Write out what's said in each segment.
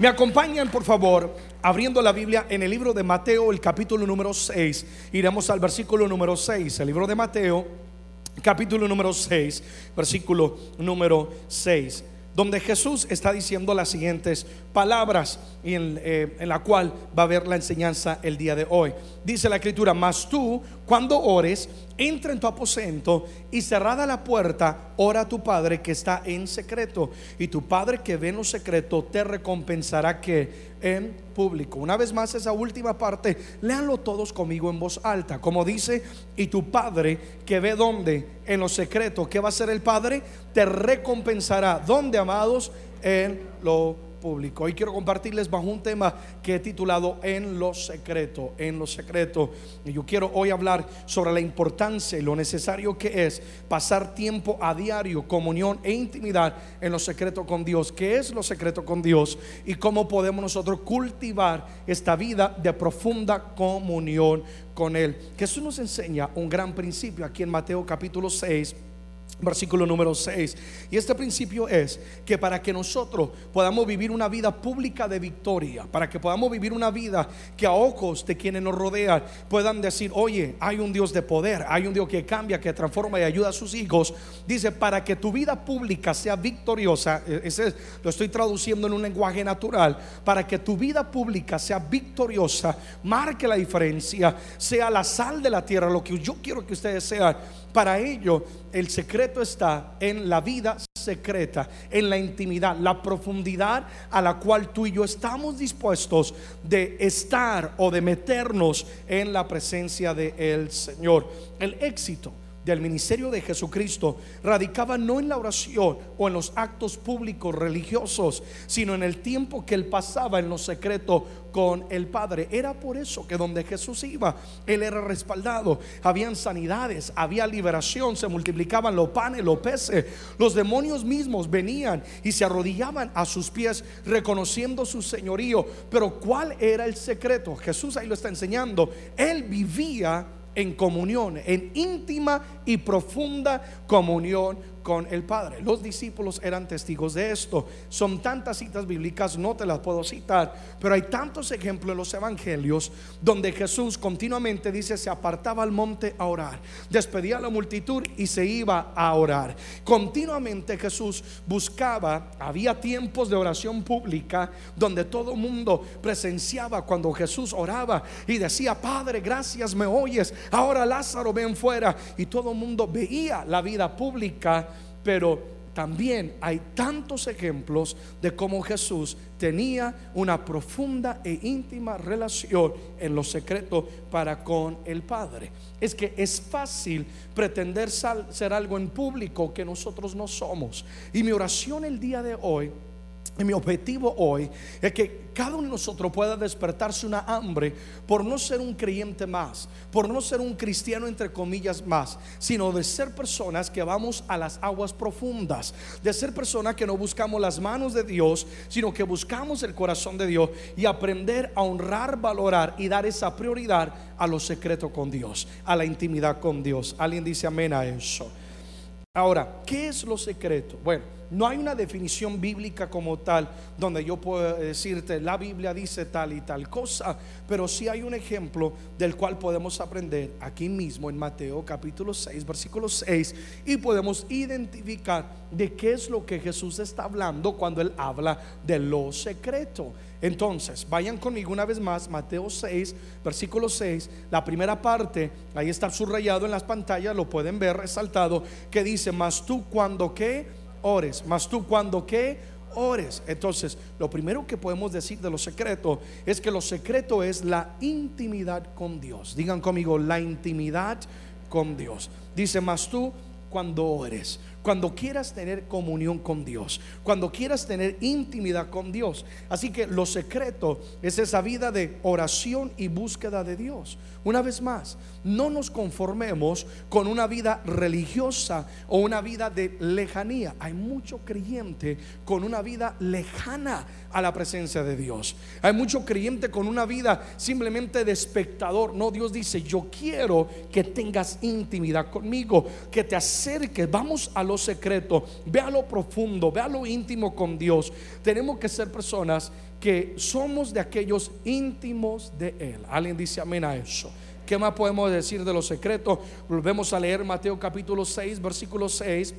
Me acompañan, por favor, abriendo la Biblia en el libro de Mateo, el capítulo número 6. Iremos al versículo número 6. El libro de Mateo, capítulo número 6, versículo número 6 donde Jesús está diciendo las siguientes palabras y en, eh, en, la cual va a haber la enseñanza el día de hoy. Dice la escritura, mas tú cuando ores, entra en tu aposento y cerrada la puerta, ora a tu Padre que está en secreto. Y tu Padre que ve en lo secreto te recompensará que en público. Una vez más esa última parte, léanlo todos conmigo en voz alta. Como dice, y tu Padre que ve donde en lo secreto, ¿qué va a hacer el Padre? Te recompensará. ¿Dónde, amados? En lo público. Hoy quiero compartirles bajo un tema que he titulado En lo secreto, en lo secreto. Y yo quiero hoy hablar sobre la importancia y lo necesario que es pasar tiempo a diario, comunión e intimidad en lo secreto con Dios. ¿Qué es lo secreto con Dios? Y cómo podemos nosotros cultivar esta vida de profunda comunión con Él. Jesús nos enseña un gran principio aquí en Mateo capítulo 6 Versículo número 6. Y este principio es que para que nosotros podamos vivir una vida pública de victoria, para que podamos vivir una vida que a ojos de quienes nos rodean puedan decir, oye, hay un Dios de poder, hay un Dios que cambia, que transforma y ayuda a sus hijos. Dice, para que tu vida pública sea victoriosa, e-, ese lo estoy traduciendo en un lenguaje natural, para que tu vida pública sea victoriosa, marque la diferencia, sea la sal de la tierra, lo que yo quiero que ustedes sean para ello, el secreto está en la vida secreta, en la intimidad, la profundidad a la cual tú y yo estamos dispuestos de estar o de meternos en la presencia del Señor. El éxito del ministerio de Jesucristo radicaba no en la oración o en los actos públicos religiosos, sino en el tiempo que él pasaba en lo secreto con el Padre. Era por eso que donde Jesús iba, él era respaldado. Habían sanidades, había liberación, se multiplicaban los panes, los peces. Los demonios mismos venían y se arrodillaban a sus pies reconociendo su señorío. Pero ¿cuál era el secreto? Jesús ahí lo está enseñando. Él vivía en comunión, en íntima y profunda comunión con el Padre. Los discípulos eran testigos de esto. Son tantas citas bíblicas, no te las puedo citar, pero hay tantos ejemplos en los evangelios donde Jesús continuamente dice se apartaba al monte a orar, despedía a la multitud y se iba a orar. Continuamente Jesús buscaba, había tiempos de oración pública donde todo mundo presenciaba cuando Jesús oraba y decía, Padre, gracias, me oyes, ahora Lázaro ven fuera y todo mundo veía la vida pública pero también hay tantos ejemplos de cómo Jesús tenía una profunda e íntima relación en lo secreto para con el Padre. Es que es fácil pretender ser algo en público que nosotros no somos. Y mi oración el día de hoy y mi objetivo hoy es que cada uno de nosotros pueda despertarse una hambre por no ser un creyente más, por no ser un cristiano entre comillas más, sino de ser personas que vamos a las aguas profundas, de ser personas que no buscamos las manos de Dios, sino que buscamos el corazón de Dios y aprender a honrar, valorar y dar esa prioridad a lo secreto con Dios, a la intimidad con Dios. Alguien dice amén a eso. Ahora, ¿qué es lo secreto? Bueno, no hay una definición bíblica como tal donde yo puedo decirte, la Biblia dice tal y tal cosa, pero sí hay un ejemplo del cual podemos aprender aquí mismo en Mateo capítulo 6, versículo 6, y podemos identificar de qué es lo que Jesús está hablando cuando él habla de lo secreto. Entonces, vayan conmigo una vez más, Mateo 6, versículo 6, la primera parte, ahí está subrayado en las pantallas, lo pueden ver resaltado, que dice, mas tú cuando que ores. Mas tú cuando que ores. Entonces, lo primero que podemos decir de lo secreto es que lo secreto es la intimidad con Dios. Digan conmigo, la intimidad con Dios. Dice, mas tú cuando ores. Cuando quieras tener comunión con Dios, cuando quieras tener intimidad con Dios. Así que lo secreto es esa vida de oración y búsqueda de Dios. Una vez más, no nos conformemos con una vida religiosa o una vida de lejanía. Hay mucho creyente con una vida lejana a la presencia de Dios. Hay mucho creyente con una vida simplemente de espectador. No, Dios dice, yo quiero que tengas intimidad conmigo, que te acerques, vamos a lo secreto, ve a lo profundo, ve a lo íntimo con Dios. Tenemos que ser personas que somos de aquellos íntimos de Él. Alguien dice amén a eso. ¿Qué más podemos decir de los secretos? Volvemos a leer Mateo capítulo 6, versículo 6.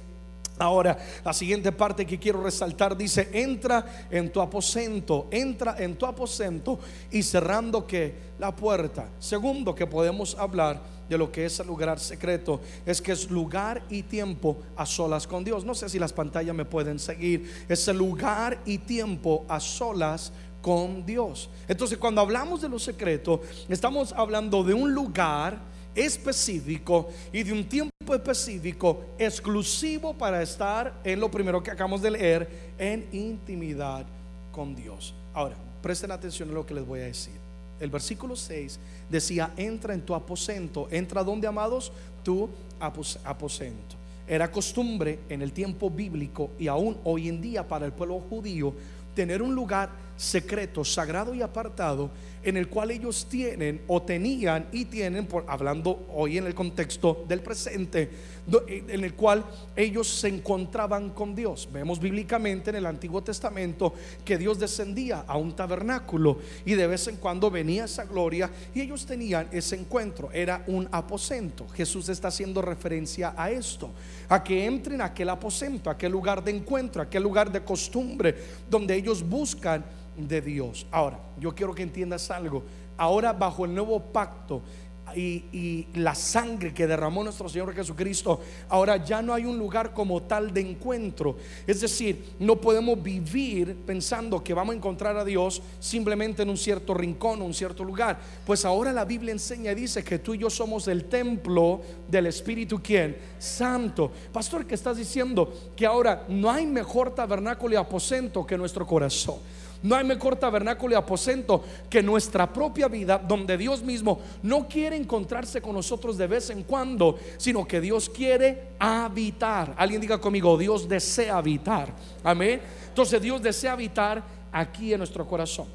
Ahora, la siguiente parte que quiero resaltar dice, entra en tu aposento, entra en tu aposento y cerrando que la puerta. Segundo que podemos hablar de lo que es el lugar secreto es que es lugar y tiempo a solas con Dios. No sé si las pantallas me pueden seguir. Es el lugar y tiempo a solas con Dios. Entonces, cuando hablamos de lo secreto, estamos hablando de un lugar específico y de un tiempo específico exclusivo para estar en lo primero que acabamos de leer, en intimidad con Dios. Ahora, presten atención a lo que les voy a decir. El versículo 6 decía, entra en tu aposento. ¿Entra donde, amados? Tu aposento. Era costumbre en el tiempo bíblico y aún hoy en día para el pueblo judío tener un lugar secreto, sagrado y apartado en el cual ellos tienen o tenían y tienen, por, hablando hoy en el contexto del presente, eh, en el cual ellos se encontraban con Dios. Vemos bíblicamente en el Antiguo Testamento que Dios descendía a un tabernáculo y de vez en cuando venía esa gloria y ellos tenían ese encuentro. Era un aposento. Jesús está haciendo referencia a esto, a que entren a aquel aposento, a aquel lugar de encuentro, a aquel lugar de costumbre donde ellos buscan de Dios. Ahora, yo quiero que entiendas algo. Ahora bajo el nuevo pacto y, la sangre que derramó nuestro Señor Jesucristo, ahora ya no hay un lugar como tal de encuentro. Es decir, no podemos vivir pensando que vamos a encontrar a Dios simplemente en un cierto rincón, un cierto lugar. Pues ahora la Biblia enseña y dice que tú y yo somos el templo del Espíritu, ¿quién? Santo. Pastor, ¿qué estás diciendo? Que ahora no hay mejor tabernáculo y aposento que nuestro corazón. No hay mejor tabernáculo y aposento que nuestra propia vida, donde Dios mismo no quiere encontrarse con nosotros de vez en cuando, sino que Dios quiere habitar. Alguien diga conmigo, Dios desea habitar. Amén. Entonces Dios desea habitar aquí en nuestro corazón.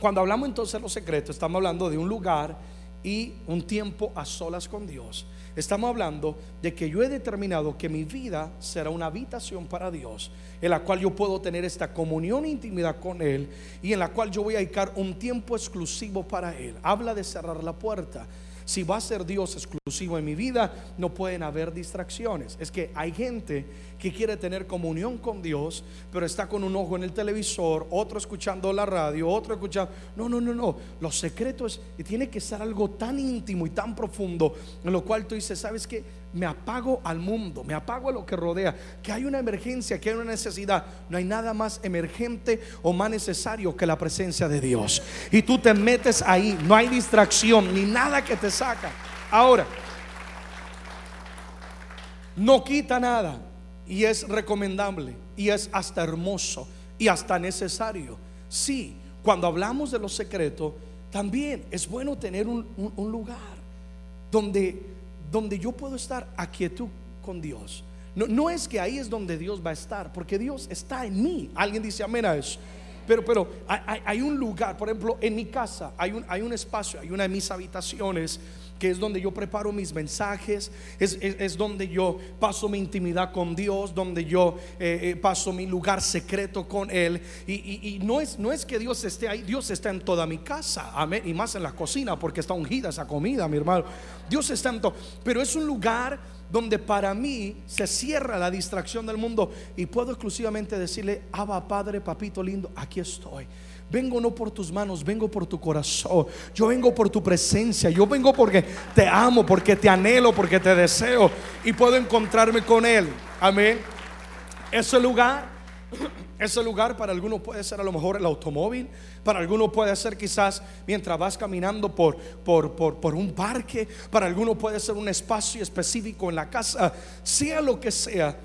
Cuando hablamos entonces de los secretos, estamos hablando de un lugar y un tiempo a solas con Dios. Estamos hablando de que yo he determinado que mi vida será una habitación para Dios, en la cual yo puedo tener esta comunión e intimidad con Él y en la cual yo voy a dedicar un tiempo exclusivo para Él. Habla de cerrar la puerta. Si va a ser Dios exclusivo en mi vida, no pueden haber distracciones. Es que hay gente que quiere tener comunión con Dios, pero está con un ojo en el televisor, otro escuchando la radio, otro escuchando... No, no, no, no. Los secretos tiene que ser algo tan íntimo y tan profundo, en lo cual tú dices, ¿sabes qué? Me apago al mundo, me apago a lo que rodea, que hay una emergencia, que hay una necesidad. No hay nada más emergente o más necesario que la presencia de Dios. Y tú te metes ahí, no hay distracción ni nada que te saca. Ahora, no quita nada y es recomendable y es hasta hermoso y hasta necesario. Sí, cuando hablamos de los secretos, también es bueno tener un, un lugar donde donde yo puedo estar a quietud con Dios. No, no, es que ahí es donde Dios va a estar, porque Dios está en mí. Alguien dice amén a eso. Pero, pero hay, un lugar, por ejemplo, en mi casa hay un, hay un espacio, hay una de mis habitaciones que es donde yo preparo mis mensajes, es, donde yo paso mi intimidad con Dios, donde yo eh, eh, paso mi lugar secreto con Él. Y, no, es, no es que Dios esté ahí, Dios está en toda mi casa, amén, y más en la cocina, porque está ungida esa comida, mi hermano. Dios está en todo, pero es un lugar donde para mí se cierra la distracción del mundo y puedo exclusivamente decirle, Abba Padre, papito lindo, aquí estoy. Vengo no por tus manos, vengo por tu corazón. Yo vengo por tu presencia. Yo vengo porque te amo, porque te anhelo, porque te deseo. Y puedo encontrarme con Él. Amén. Ese lugar, ese lugar para algunos puede ser a lo mejor el automóvil. Para algunos puede ser quizás mientras vas caminando por, por, por, por un parque. Para algunos puede ser un espacio específico en la casa. Sea lo que sea.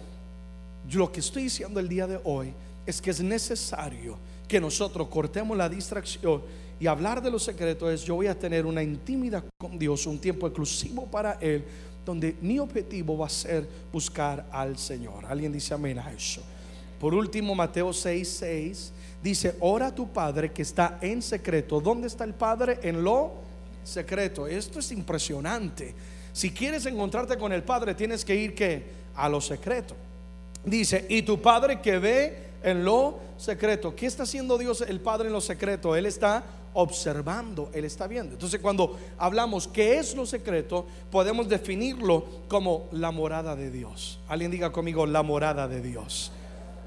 Yo lo que estoy diciendo el día de hoy es que es necesario que nosotros cortemos la distracción y hablar de los secretos es yo voy a tener una intimidad con Dios, un tiempo exclusivo para Él, donde mi objetivo va a ser buscar al Señor. Alguien dice amén a eso. Por último, Mateo 6, 6 dice, ora a tu Padre que está en secreto. ¿Dónde está el Padre? En lo secreto. Esto es impresionante. Si quieres encontrarte con el Padre, tienes que ir que a lo secreto. Dice, y tu Padre que ve en lo secreto. ¿Qué está haciendo Dios el Padre en lo secreto? Él está observando, Él está viendo. Entonces cuando hablamos qué es lo secreto, podemos definirlo como la morada de Dios. Alguien diga conmigo, la morada de Dios.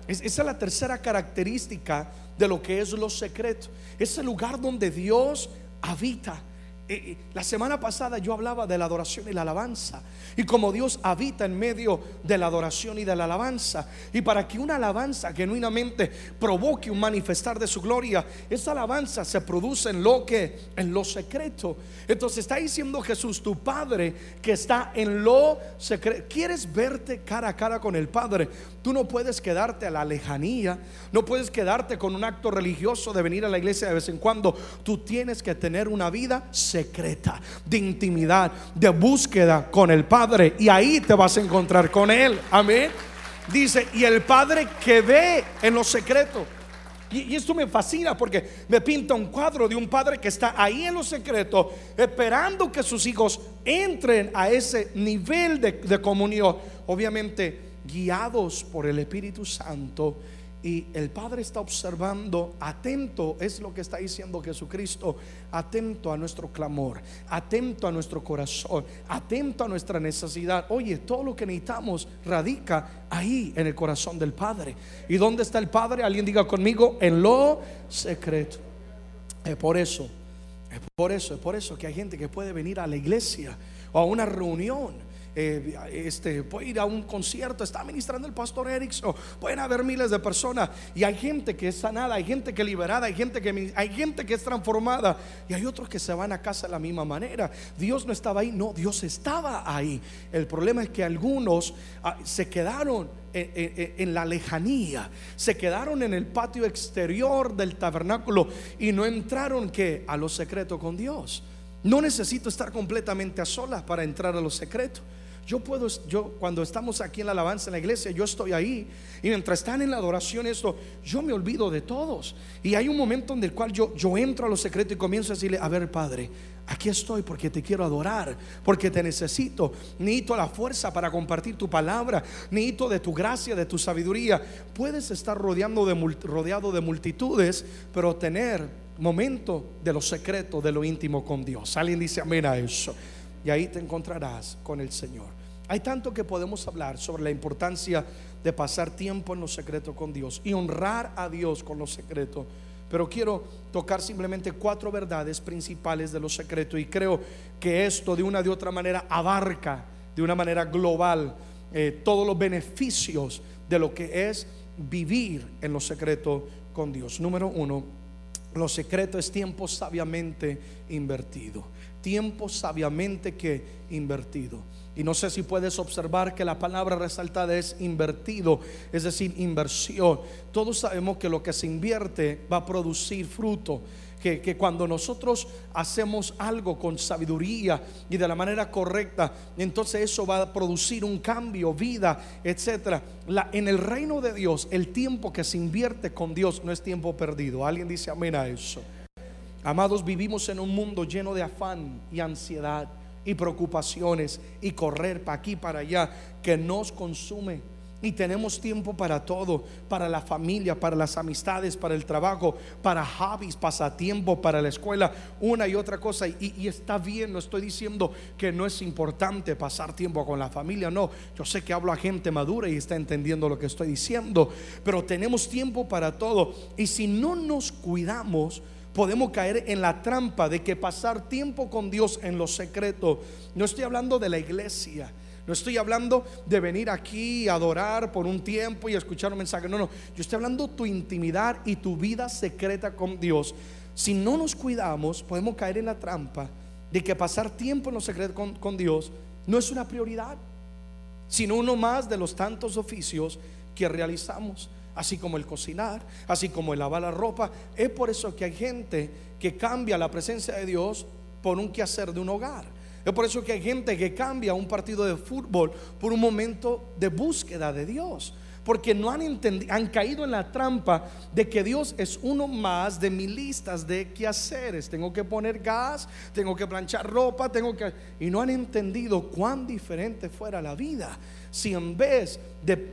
esa es la tercera característica de lo que es lo secreto. Es el lugar donde Dios habita. Eh, eh, la semana pasada yo hablaba de la adoración y la alabanza. Y como Dios habita en medio de la adoración y de la alabanza. Y para que una alabanza genuinamente provoque un manifestar de su gloria, esa alabanza se produce en lo que, en lo secreto. Entonces está diciendo Jesús, tu Padre que está en lo secreto. ¿Quieres verte cara a cara con el Padre? Tú no puedes quedarte a la lejanía. No puedes quedarte con un acto religioso de venir a la iglesia de vez en cuando. Tú tienes que tener una vida de intimidad, de búsqueda con el Padre. Y ahí te vas a encontrar con Él. Amén. Dice, y el Padre que ve en lo secreto. Y, esto me fascina porque me pinta un cuadro de un padre que está ahí en lo secreto, esperando que sus hijos entren a ese nivel de, de comunión. Obviamente, guiados por el Espíritu Santo y el Padre está observando, atento, es lo que está diciendo Jesucristo, atento a nuestro clamor, atento a nuestro corazón, atento a nuestra necesidad. Oye, todo lo que necesitamos radica ahí en el corazón del Padre. ¿Y dónde está el Padre? Alguien diga conmigo, en lo secreto. Es por eso, es por eso, es por eso que hay gente que puede venir a la iglesia o a una reunión eh, este, puede ir a un concierto, está ministrando el pastor Erickson, pueden haber miles de personas y hay gente que es sanada, hay gente que es liberada, hay gente que, hay gente que es transformada y hay otros que se van a casa de la misma manera. Dios no estaba ahí, no, Dios estaba ahí. El problema es que algunos ah, se quedaron en, la lejanía, se quedaron en el patio exterior del tabernáculo y no entraron que a lo secreto con Dios. No necesito estar completamente a solas para entrar a lo secreto. Yo puedo, yo cuando estamos aquí en la alabanza en la iglesia, yo estoy ahí y mientras están en la adoración esto, yo me olvido de todos. Y hay un momento en el cual yo, yo entro a lo secreto y comienzo a decirle, a ver Padre, aquí estoy porque te quiero adorar, porque te necesito. Necesito la fuerza para compartir tu palabra, necesito de tu gracia, de tu sabiduría. Puedes estar rodeando de, rodeado de multitudes, pero tener momento de lo secreto, de lo íntimo con Dios. Alguien dice amén a eso y ahí te encontrarás con el Señor. Hay tanto que podemos hablar sobre la importancia de pasar tiempo en lo secreto con Dios y honrar a Dios con lo secreto. Pero quiero tocar simplemente cuatro verdades principales de lo secreto y creo que esto de una de otra manera abarca de una manera global eh, todos los beneficios de lo que es vivir en lo secreto con Dios. Número uno, lo secreto es tiempo sabiamente invertido tiempo sabiamente que invertido. Y no sé si puedes observar que la palabra resaltada es invertido, es decir, inversión. Todos sabemos que lo que se invierte va a producir fruto. Que, cuando nosotros hacemos algo con sabiduría y de la manera correcta, entonces eso va a producir un cambio, vida, etcétera. en el reino de Dios, el tiempo que se invierte con Dios no es tiempo perdido. Alguien dice amén a eso. Amados, vivimos en un mundo lleno de afán y ansiedad y preocupaciones y correr para aquí, para allá, que nos consume. Y tenemos tiempo para todo, para la familia, para las amistades, para el trabajo, para hobbies, pasatiempo, para la escuela, una y otra cosa. Y, y, está bien, no estoy diciendo que no es importante pasar tiempo con la familia, no. Yo sé que hablo a gente madura y está entendiendo lo que estoy diciendo, pero tenemos tiempo para todo. Y si no nos cuidamos, podemos caer en la trampa de que pasar tiempo con Dios en lo secreto, no estoy hablando de la iglesia, no estoy hablando de venir aquí a adorar por un tiempo y escuchar un mensaje, no, no, yo estoy hablando tu intimidad y tu vida secreta con Dios. Si no nos cuidamos, podemos caer en la trampa de que pasar tiempo en lo secreto con, con Dios no es una prioridad, sino uno más de los tantos oficios que realizamos así como el cocinar, así como el lavar la ropa. Es por eso que hay gente que cambia la presencia de Dios por un quehacer de un hogar. Es por eso que hay gente que cambia un partido de fútbol por un momento de búsqueda de Dios. Porque no han entendido, han caído en la trampa de que Dios es uno más de mis listas de quehaceres. Tengo que poner gas, tengo que planchar ropa, tengo que y no han entendido cuán diferente fuera la vida si en vez de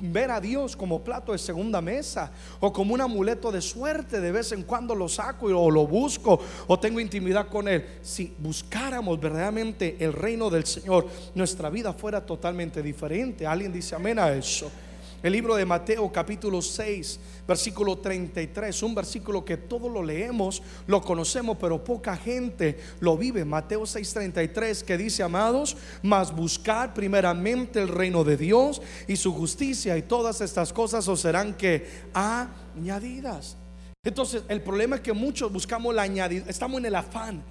ver a Dios como plato de segunda mesa o como un amuleto de suerte, de vez en cuando lo saco o lo busco o tengo intimidad con Él, si buscáramos verdaderamente el reino del Señor, nuestra vida fuera totalmente diferente. Alguien dice amén a eso. El libro de Mateo capítulo 6, versículo 33, un versículo que todos lo leemos, lo conocemos, pero poca gente lo vive. Mateo 6:33 que dice, amados, mas buscar primeramente el reino de Dios y su justicia y todas estas cosas os serán que añadidas. Entonces, el problema es que muchos buscamos la añadida, estamos en el afán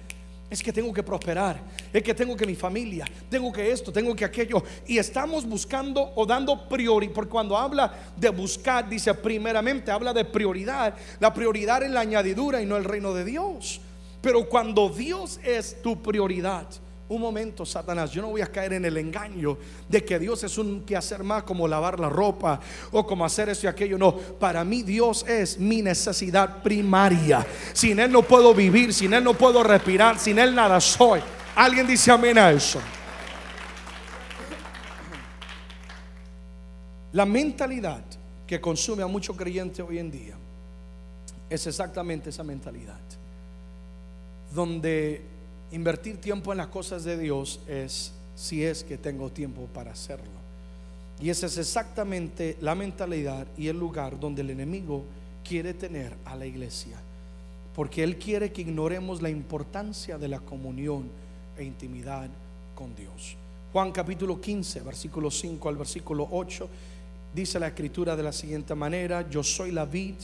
es que tengo que prosperar, es que tengo que mi familia, tengo que esto, tengo que aquello. Y estamos buscando o dando prioridad, porque cuando habla de buscar, dice primeramente, habla de prioridad. La prioridad es la añadidura y no el reino de Dios. Pero cuando Dios es tu prioridad, un momento, Satanás, yo no voy a caer en el engaño de que Dios es un que hacer más como lavar la ropa o como hacer esto y aquello. No, para mí Dios es mi necesidad primaria. Sin Él no puedo vivir, sin Él no puedo respirar, sin Él nada soy. Alguien dice amén a eso. La mentalidad que consume a muchos creyentes hoy en día es exactamente esa mentalidad. Donde Invertir tiempo en las cosas de Dios es si es que tengo tiempo para hacerlo. Y esa es exactamente la mentalidad y el lugar donde el enemigo quiere tener a la iglesia. Porque Él quiere que ignoremos la importancia de la comunión e intimidad con Dios. Juan capítulo 15, versículo 5 al versículo 8, dice la escritura de la siguiente manera, yo soy la vid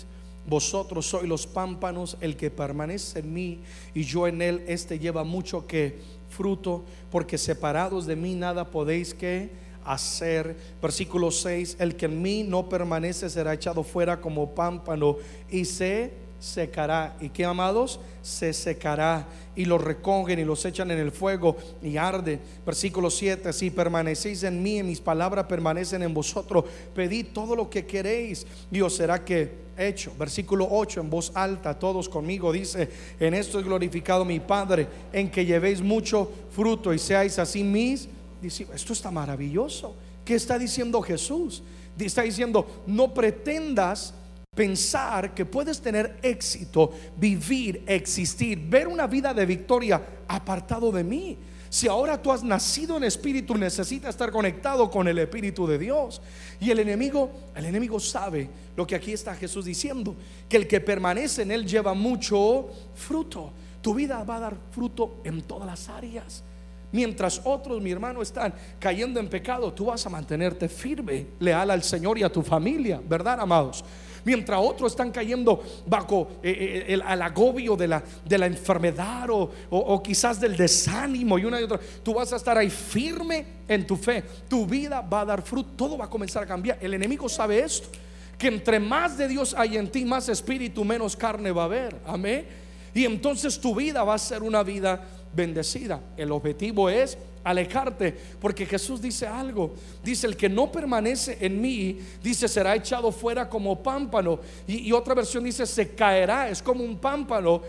vosotros sois los pámpanos, el que permanece en mí y yo en él, este lleva mucho que fruto, porque separados de mí nada podéis que hacer. Versículo 6, el que en mí no permanece será echado fuera como pámpano y se secará. ¿Y qué amados? Se secará y los recogen y los echan en el fuego y arde. Versículo 7, si permanecéis en mí y mis palabras permanecen en vosotros, pedid todo lo que queréis y os será que hecho. Versículo 8, en voz alta, todos conmigo, dice, en esto es glorificado mi Padre, en que llevéis mucho fruto y seáis así mis Esto está maravilloso. ¿Qué está diciendo Jesús? Está diciendo, no pretendas pensar que puedes tener éxito, vivir, existir, ver una vida de victoria apartado de mí. Si ahora tú has nacido en espíritu, necesitas estar conectado con el espíritu de Dios. Y el enemigo, el enemigo sabe lo que aquí está Jesús diciendo, que el que permanece en él lleva mucho fruto. Tu vida va a dar fruto en todas las áreas. Mientras otros, mi hermano, están cayendo en pecado, tú vas a mantenerte firme, leal al Señor y a tu familia, ¿verdad, amados? Mientras otros están cayendo bajo eh, eh, el, agobio de la, de la enfermedad o, quizás del desánimo y una y otra, tú vas a estar ahí firme en tu fe. Tu vida va a dar fruto, todo va a comenzar a cambiar. El enemigo sabe esto, que entre más de Dios hay en ti, más espíritu, menos carne va a haber. Amén. Y entonces tu vida va a ser una vida bendecida. El objetivo es alejarte, porque Jesús dice algo, dice el que no permanece en mí, dice será echado fuera como pámpano, y, otra versión dice se caerá, es como un pámpano,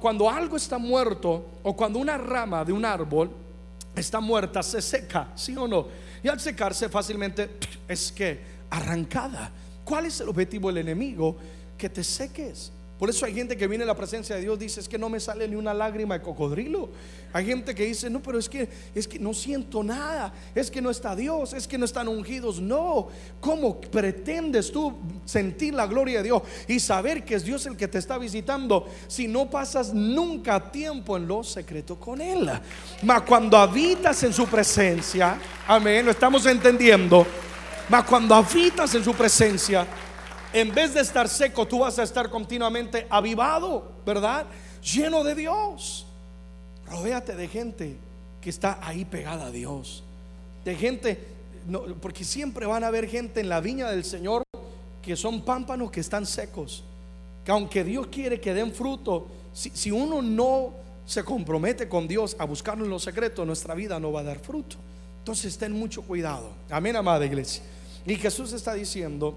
cuando algo está muerto o cuando una rama de un árbol está muerta, se seca, ¿sí o no? Y al secarse fácilmente es que arrancada. ¿Cuál es el objetivo del enemigo? Que te seques por eso hay gente que viene a la presencia de Dios dice, es que no me sale ni una lágrima de cocodrilo. Hay gente que dice, no, pero es que es que no siento nada, es que no está Dios, es que no están ungidos. No, ¿cómo pretendes tú sentir la gloria de Dios y saber que es Dios el que te está visitando si no pasas nunca tiempo en lo secreto con él? Mas cuando habitas en su presencia, amén, lo estamos entendiendo. Mas cuando habitas en su presencia, en vez de estar seco, tú vas a estar continuamente avivado, ¿verdad? Lleno de Dios. Rodéate de gente que está ahí pegada a Dios. De gente, porque siempre van a haber gente en la viña del Señor que son pámpanos que están secos. Que aunque Dios quiere que den fruto, si, si uno no se compromete con Dios a buscarlo en lo secreto, nuestra vida no va a dar fruto. Entonces ten mucho cuidado. Amén, amada iglesia. Y Jesús está diciendo,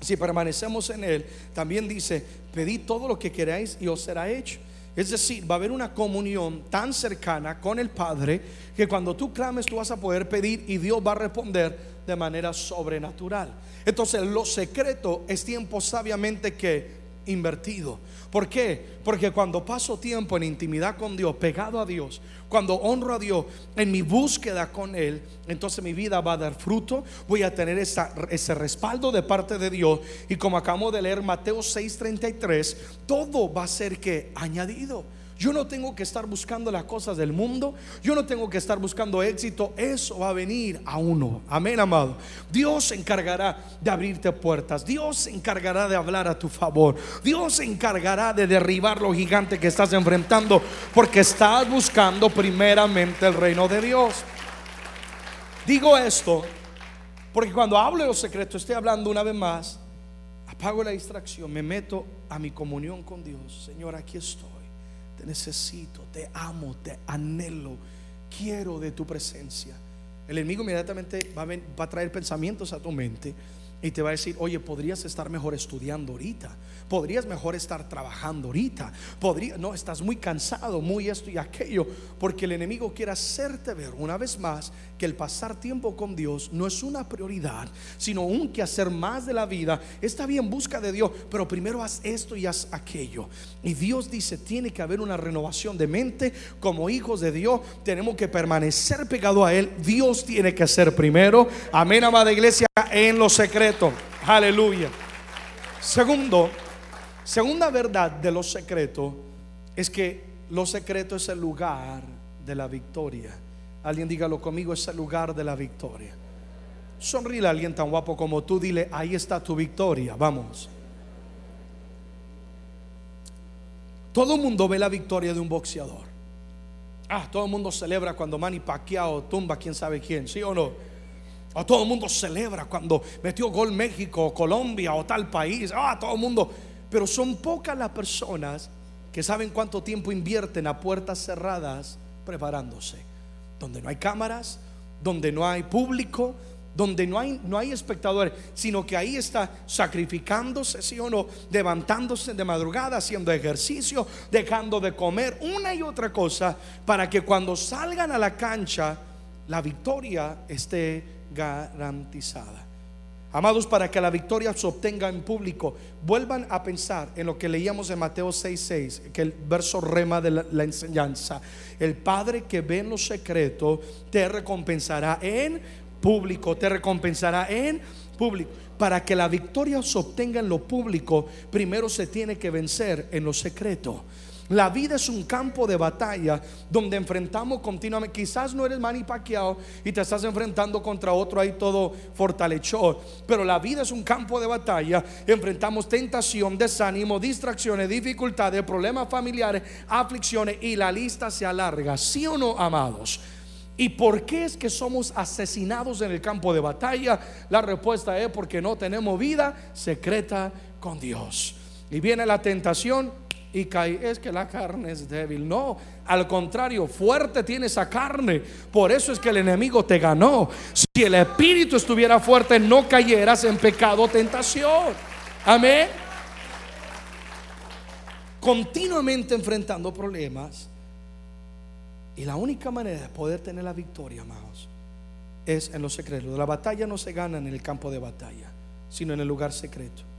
si permanecemos en Él, también dice, pedid todo lo que queráis y os será hecho. Es decir, va a haber una comunión tan cercana con el Padre que cuando tú clames tú vas a poder pedir y Dios va a responder de manera sobrenatural. Entonces, lo secreto es tiempo sabiamente que invertido. ¿Por qué? Porque cuando paso tiempo en intimidad con Dios, pegado a Dios, cuando honro a Dios en mi búsqueda con Él, entonces mi vida va a dar fruto, voy a tener ese respaldo de parte de Dios. Y como acabamos de leer Mateo 6:33, todo va a ser que añadido. Yo no tengo que estar buscando las cosas del mundo. Yo no tengo que estar buscando éxito. Eso va a venir a uno. Amén, amado. Dios se encargará de abrirte puertas. Dios se encargará de hablar a tu favor. Dios se encargará de derribar los gigantes que estás enfrentando. Porque estás buscando primeramente el reino de Dios. Digo esto porque cuando hablo de los secretos, estoy hablando una vez más. Apago la distracción, me meto a mi comunión con Dios. Señor, aquí estoy te necesito, te amo, te anhelo, quiero de tu presencia. El enemigo inmediatamente va a, traer pensamientos a tu mente y te va a decir, oye, podrías estar mejor estudiando ahorita podrías mejor estar trabajando ahorita. Podría, no, estás muy cansado, muy esto y aquello, porque el enemigo quiere hacerte ver una vez más que el pasar tiempo con Dios no es una prioridad, sino un que hacer más de la vida. Está bien, busca de Dios, pero primero haz esto y haz aquello. Y Dios dice, tiene que haber una renovación de mente como hijos de Dios. Tenemos que permanecer pegado a Él. Dios tiene que ser primero. Amén, amada iglesia, en lo secreto. Aleluya. Segundo, Segunda verdad de los secretos es que lo secreto es el lugar de la victoria. Alguien dígalo conmigo, es el lugar de la victoria. Sonríe a alguien tan guapo como tú, dile, ahí está tu victoria, vamos. Todo el mundo ve la victoria de un boxeador. Ah, todo el mundo celebra cuando Manny Pacquiao tumba quién sabe quién, ¿sí o no? O todo el mundo celebra cuando metió gol México, Colombia o tal país. Ah, todo el mundo pero son pocas las personas que saben cuánto tiempo invierten a puertas cerradas preparándose. Donde no hay cámaras, donde no hay público, donde no hay, no hay espectadores, sino que ahí está sacrificándose, sí o no, levantándose de madrugada, haciendo ejercicio, dejando de comer, una y otra cosa, para que cuando salgan a la cancha, la victoria esté garantizada. Amados, para que la victoria se obtenga en público, vuelvan a pensar en lo que leíamos en Mateo 6:6, que el verso rema de la, enseñanza. El Padre que ve en lo secreto te recompensará en público, te recompensará en público. Para que la victoria se obtenga en lo público, primero se tiene que vencer en lo secreto. La vida es un campo de batalla donde enfrentamos continuamente. Quizás no eres Manny y te estás enfrentando contra otro ahí todo fortalechor. Pero la vida es un campo de batalla. Enfrentamos tentación, desánimo, distracciones, dificultades, problemas familiares, aflicciones y la lista se alarga. ¿Sí o no, amados? ¿Y por qué es que somos asesinados en el campo de batalla? La respuesta es porque no tenemos vida secreta con Dios. Y viene la tentación y cae. Es que la carne es débil. No, al contrario, fuerte tiene esa carne. Por eso es que el enemigo te ganó. Si el espíritu estuviera fuerte, no cayeras en pecado o tentación. Amén. Continuamente enfrentando problemas. Y la única manera de poder tener la victoria, amados, es en los secretos. La batalla no se gana en el campo de batalla, sino en el lugar secreto.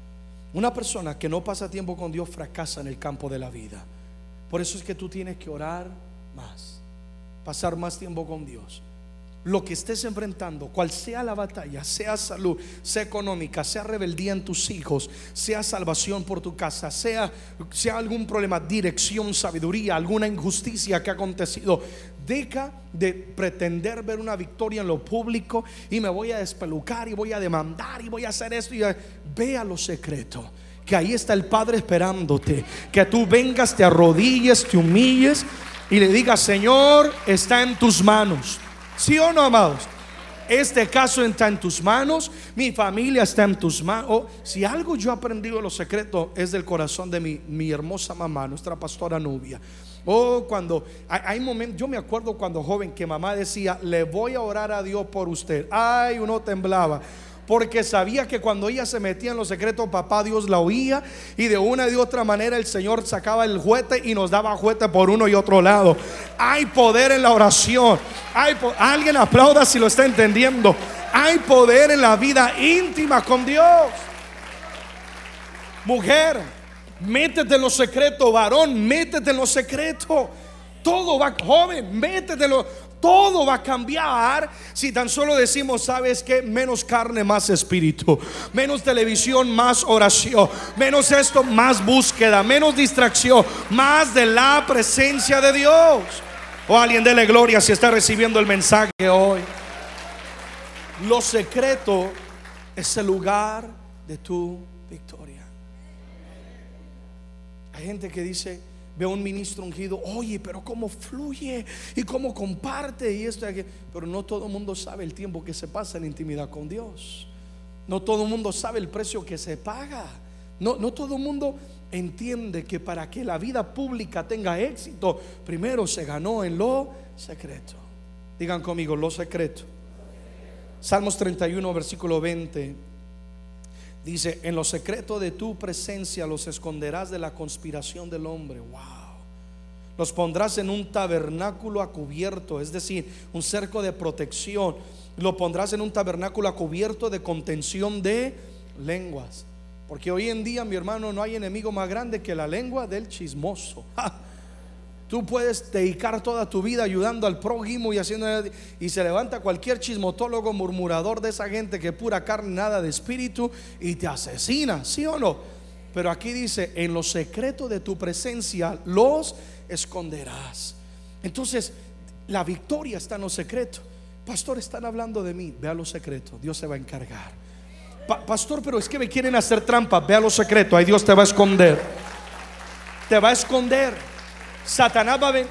Una persona que no pasa tiempo con Dios fracasa en el campo de la vida. Por eso es que tú tienes que orar más, pasar más tiempo con Dios. Lo que estés enfrentando, cual sea la batalla, sea salud, sea económica, sea rebeldía en tus hijos, sea salvación por tu casa, sea, sea algún problema, dirección, sabiduría, alguna injusticia que ha acontecido, deja de pretender ver una victoria en lo público y me voy a despelucar y voy a demandar y voy a hacer esto y a lo secreto. Que ahí está el Padre esperándote. Que tú vengas, te arrodilles, te humilles y le digas, Señor, está en tus manos. ¿Sí o no, amados? Este caso está en tus manos, mi familia está en tus manos. si algo yo he aprendido de los secretos es del corazón de mi, mi hermosa mamá, nuestra pastora Nubia. Oh, cuando hay, momentos, yo me acuerdo cuando joven que mamá decía, le voy a orar a Dios por usted. Ay, uno temblaba porque sabía que cuando ella se metía en los secretos, papá Dios la oía y de una y de otra manera el Señor sacaba el juguete y nos daba juguete por uno y otro lado. Hay poder en la oración. Hay alguien aplauda si lo está entendiendo. Hay poder en la vida íntima con Dios. Mujer, métete en lo secreto, varón, métete en lo secreto. Todo va, joven, métetelo. Todo va a cambiar si tan solo decimos, ¿sabes que Menos carne, más espíritu. Menos televisión, más oración. Menos esto, más búsqueda. Menos distracción, más de la presencia de Dios. O alguien dele gloria si está recibiendo el mensaje hoy. Lo secreto es el lugar de tu victoria. Hay gente que dice, Ve a un ministro ungido, oye, pero cómo fluye y cómo comparte y esto y Pero no todo el mundo sabe el tiempo que se pasa en intimidad con Dios. No todo el mundo sabe el precio que se paga. No, no todo el mundo entiende que para que la vida pública tenga éxito, primero se ganó en lo secreto. Digan conmigo, lo secreto. Salmos 31, versículo 20. Dice, en lo secreto de tu presencia los esconderás de la conspiración del hombre. Wow. Los pondrás en un tabernáculo a cubierto, es decir, un cerco de protección. Lo pondrás en un tabernáculo a cubierto de contención de lenguas. Porque hoy en día, mi hermano, no hay enemigo más grande que la lengua del chismoso. Tú puedes dedicar toda tu vida ayudando al prójimo y haciendo y se levanta cualquier chismotólogo murmurador de esa gente que pura carne, nada de espíritu y te asesina, ¿sí o no? Pero aquí dice, en lo secreto de tu presencia los esconderás. Entonces, la victoria está en lo secreto. Pastor, están hablando de mí, vea lo secreto, Dios se va a encargar. pastor, pero es que me quieren hacer trampa, vea lo secreto, ahí Dios te va a esconder. Te va a esconder. Satanás va a ver.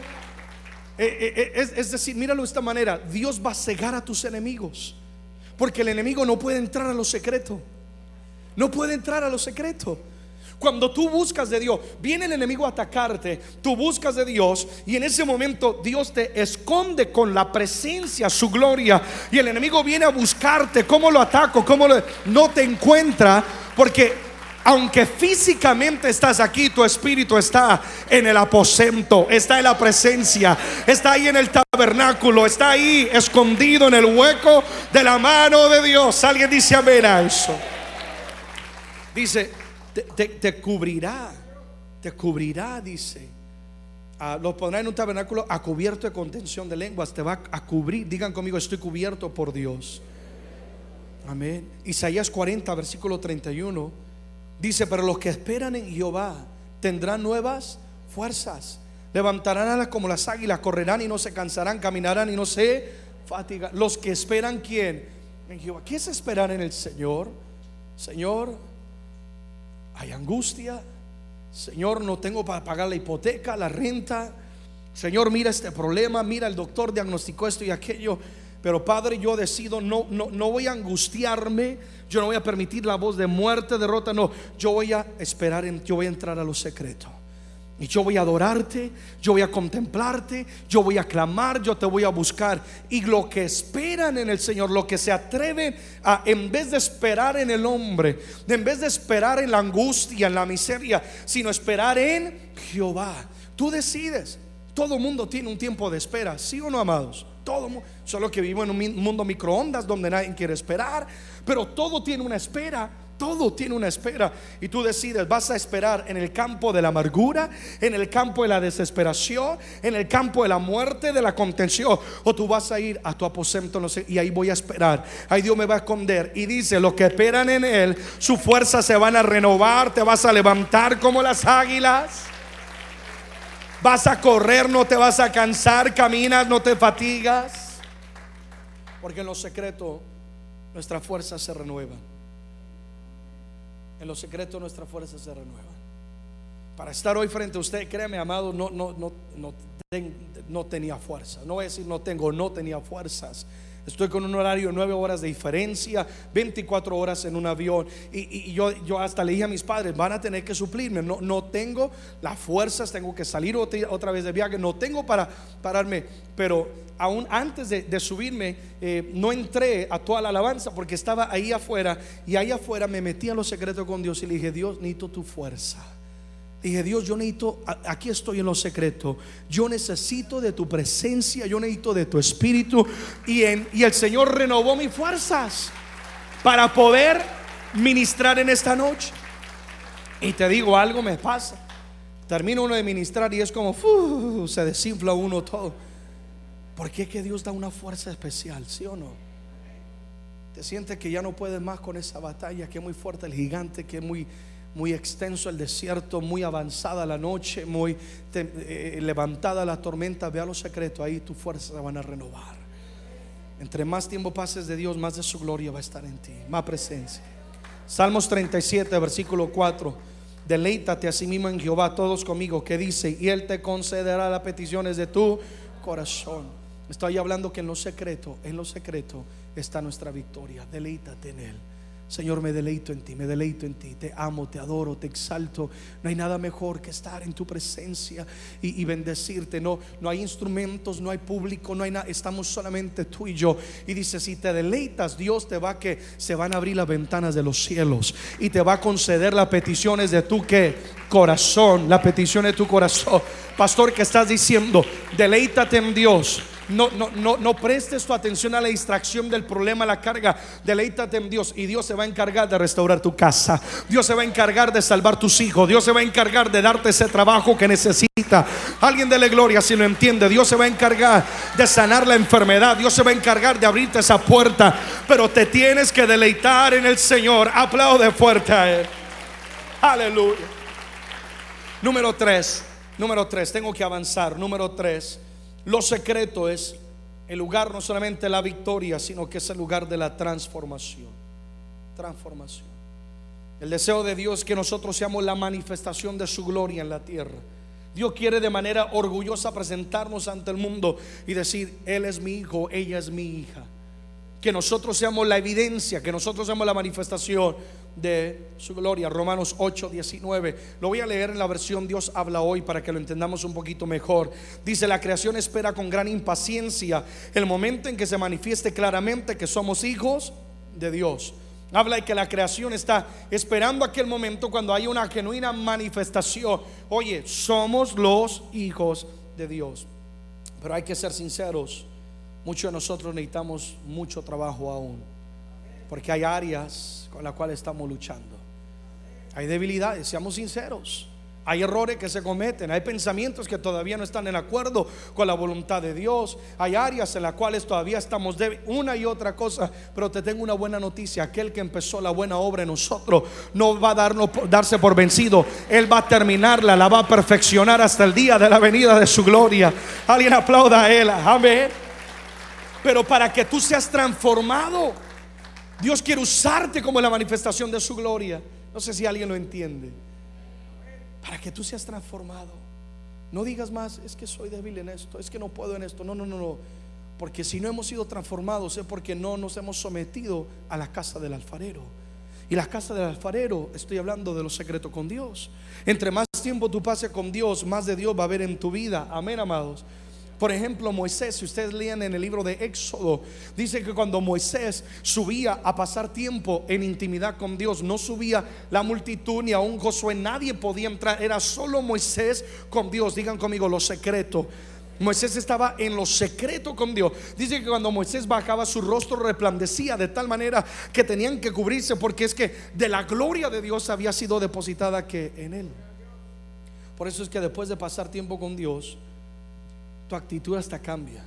Eh, eh, eh, es, decir, míralo de esta manera: Dios va a cegar a tus enemigos. Porque el enemigo no puede entrar a lo secreto. No puede entrar a lo secreto. Cuando tú buscas de Dios, viene el enemigo a atacarte, tú buscas de Dios y en ese momento Dios te esconde con la presencia, su gloria. Y el enemigo viene a buscarte, ¿cómo lo ataco? ¿Cómo lo... no te encuentra? Porque aunque físicamente estás aquí, tu espíritu está en el aposento, está en la presencia, está ahí en el tabernáculo, está ahí escondido en el hueco de la mano de Dios. Alguien dice amén eso. Dice, te, cubrirá, te cubrirá, dice. Ah, lo pondrá en un tabernáculo a cubierto de contención de lenguas, te va a cubrir. Digan conmigo, estoy cubierto por Dios. Amén. Isaías 40, versículo 31. Dice, pero los que esperan en Jehová tendrán nuevas fuerzas. Levantarán alas como las águilas, correrán y no se cansarán, caminarán y no se fatigan. Los que esperan, ¿quién? En Jehová. ¿Qué es esperar en el Señor? Señor, hay angustia. Señor, no tengo para pagar la hipoteca, la renta. Señor, mira este problema, mira el doctor diagnosticó esto y aquello. Pero Padre, yo decido, no, no, no voy a angustiarme, yo no voy a permitir la voz de muerte, derrota, no, yo voy a esperar, en, yo voy a entrar a lo secreto. Y yo voy a adorarte, yo voy a contemplarte, yo voy a clamar, yo te voy a buscar. Y lo que esperan en el Señor, lo que se atreven a, en vez de esperar en el hombre, en vez de esperar en la angustia, en la miseria, sino esperar en Jehová. Tú decides. Todo mundo tiene un tiempo de espera, ¿sí o no, amados? Todo solo que vivo en un mundo microondas donde nadie quiere esperar, pero todo tiene una espera. Todo tiene una espera y tú decides, vas a esperar en el campo de la amargura, en el campo de la desesperación, en el campo de la muerte, de la contención, o tú vas a ir a tu aposento no sé, y ahí voy a esperar. Ahí Dios me va a esconder y dice, los que esperan en Él, su fuerza se van a renovar, te vas a levantar como las águilas. Vas a correr, no te vas a cansar, caminas, no te fatigas. Porque en lo secreto nuestra fuerza se renueva. En lo secreto nuestra fuerza se renueva. Para estar hoy frente a usted, créeme, amado, no, no, no, no, no tenía fuerza. No voy a decir no tengo, no tenía fuerzas. Estoy con un horario de 9 horas de diferencia, 24 horas en un avión. Y, yo, yo hasta le dije a mis padres, van a tener que suplirme. No, no tengo las fuerzas, tengo que salir otra, vez de viaje, no tengo para pararme. Pero aún antes de, subirme, eh, no entré a toda la alabanza porque estaba ahí afuera. Y ahí afuera me metí a los secretos con Dios y le dije, Dios, necesito tu fuerza. Dije, Dios, yo necesito, aquí estoy en lo secreto. Yo necesito de tu presencia, yo necesito de tu espíritu. Y, el Señor renovó mis fuerzas para poder ministrar en esta noche. Y te digo, algo me pasa. Termino uno de ministrar y es como, se desinfla uno todo. Porque es que Dios da una fuerza especial, ¿sí o no? Te sientes que ya no puedes más con esa batalla, que es muy fuerte el gigante, que es muy muy extenso el desierto, muy avanzada la noche, muy eh, levantada la tormenta, vea los secretos, ahí tus fuerzas se van a renovar. Entre más tiempo pases de Dios, más de su gloria va a estar en ti, más presencia. Salmos 37, versículo 4. Deleítate a sí mismo en Jehová, todos conmigo, que dice, y Él te concederá las peticiones de tu corazón. Estoy hablando que en lo secreto, en lo secreto está nuestra victoria. Deleítate en Él. Señor, me deleito en ti, me deleito en ti, te amo, te adoro, te exalto. No hay nada mejor que estar en tu presencia y, bendecirte. No, no hay instrumentos, no hay público, no hay nada. Estamos solamente tú y yo. Y dice, si te deleitas, Dios te va a que se van a abrir las ventanas de los cielos y te va a conceder las peticiones de tu que corazón, la petición de tu corazón. Pastor, que estás diciendo? Deleítate en Dios no, no, no, no prestes tu atención a la distracción del problema, la carga. Deleítate en Dios y Dios se va a encargar de restaurar tu casa. Dios se va a encargar de salvar tus hijos. Dios se va a encargar de darte ese trabajo que necesita. Alguien dele gloria si lo entiende. Dios se va a encargar de sanar la enfermedad. Dios se va a encargar de abrirte esa puerta. Pero te tienes que deleitar en el Señor. Aplaude fuerte a. Aleluya. Número tres. Número tres. Tengo que avanzar. Número tres. Lo secreto es el lugar no solamente la victoria, sino que es el lugar de la transformación. Transformación. El deseo de Dios es que nosotros seamos la manifestación de su gloria en la tierra. Dios quiere de manera orgullosa presentarnos ante el mundo y decir, Él es mi hijo, ella es mi hija. Que nosotros seamos la evidencia, que nosotros seamos la manifestación de su gloria. Romanos 8, 19. Lo voy a leer en la versión Dios habla hoy para que lo entendamos un poquito mejor. Dice, la creación espera con gran impaciencia el momento en que se manifieste claramente que somos hijos de Dios. Habla de que la creación está esperando aquel momento cuando hay una genuina manifestación. Oye, somos los hijos de Dios. Pero hay que ser sinceros. Muchos de nosotros necesitamos mucho trabajo aún. Porque hay áreas con la cual estamos luchando. Hay debilidades, seamos sinceros. Hay errores que se cometen, hay pensamientos que todavía no están en acuerdo con la voluntad de Dios, hay áreas en las cuales todavía estamos débiles, una y otra cosa, pero te tengo una buena noticia, aquel que empezó la buena obra en nosotros no va a darnos, darse por vencido, Él va a terminarla, la va a perfeccionar hasta el día de la venida de su gloria. Alguien aplauda a Él, amén. Pero para que tú seas transformado, Dios quiere usarte como la manifestación de su gloria. No sé si alguien lo entiende. Para que tú seas transformado. No digas más, es que soy débil en esto, es que no puedo en esto. No, no, no, no. Porque si no hemos sido transformados es porque no nos hemos sometido a la casa del alfarero. Y la casa del alfarero, estoy hablando de lo secreto con Dios. Entre más tiempo tú pases con Dios, más de Dios va a haber en tu vida. Amén, amados. Por ejemplo, Moisés, si ustedes leen en el libro de Éxodo, dice que cuando Moisés subía a pasar tiempo en intimidad con Dios, no subía la multitud ni aún Josué, nadie podía entrar, era solo Moisés con Dios. Digan conmigo lo secreto. Moisés estaba en lo secreto con Dios. Dice que cuando Moisés bajaba su rostro resplandecía de tal manera que tenían que cubrirse porque es que de la gloria de Dios había sido depositada que en él. Por eso es que después de pasar tiempo con Dios, tu actitud hasta cambia.